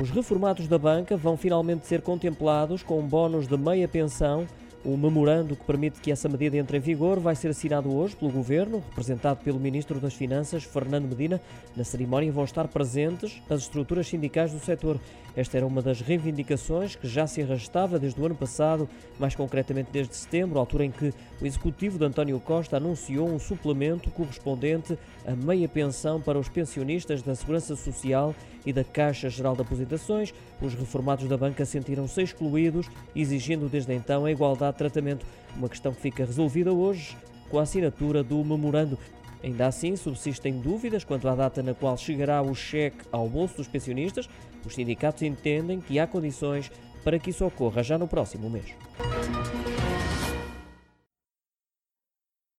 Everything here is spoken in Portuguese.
Os reformados da banca vão finalmente ser contemplados com um bónus de meia pensão o memorando que permite que essa medida entre em vigor vai ser assinado hoje pelo Governo, representado pelo Ministro das Finanças, Fernando Medina. Na cerimónia vão estar presentes as estruturas sindicais do setor. Esta era uma das reivindicações que já se arrastava desde o ano passado, mais concretamente desde setembro, altura em que o executivo de António Costa anunciou um suplemento correspondente a meia pensão para os pensionistas da Segurança Social e da Caixa Geral de Aposentações. Os reformados da banca sentiram-se excluídos, exigindo desde então a igualdade tratamento, uma questão que fica resolvida hoje com a assinatura do memorando. Ainda assim, subsistem dúvidas quanto à data na qual chegará o cheque ao bolso dos pensionistas. Os sindicatos entendem que há condições para que isso ocorra já no próximo mês.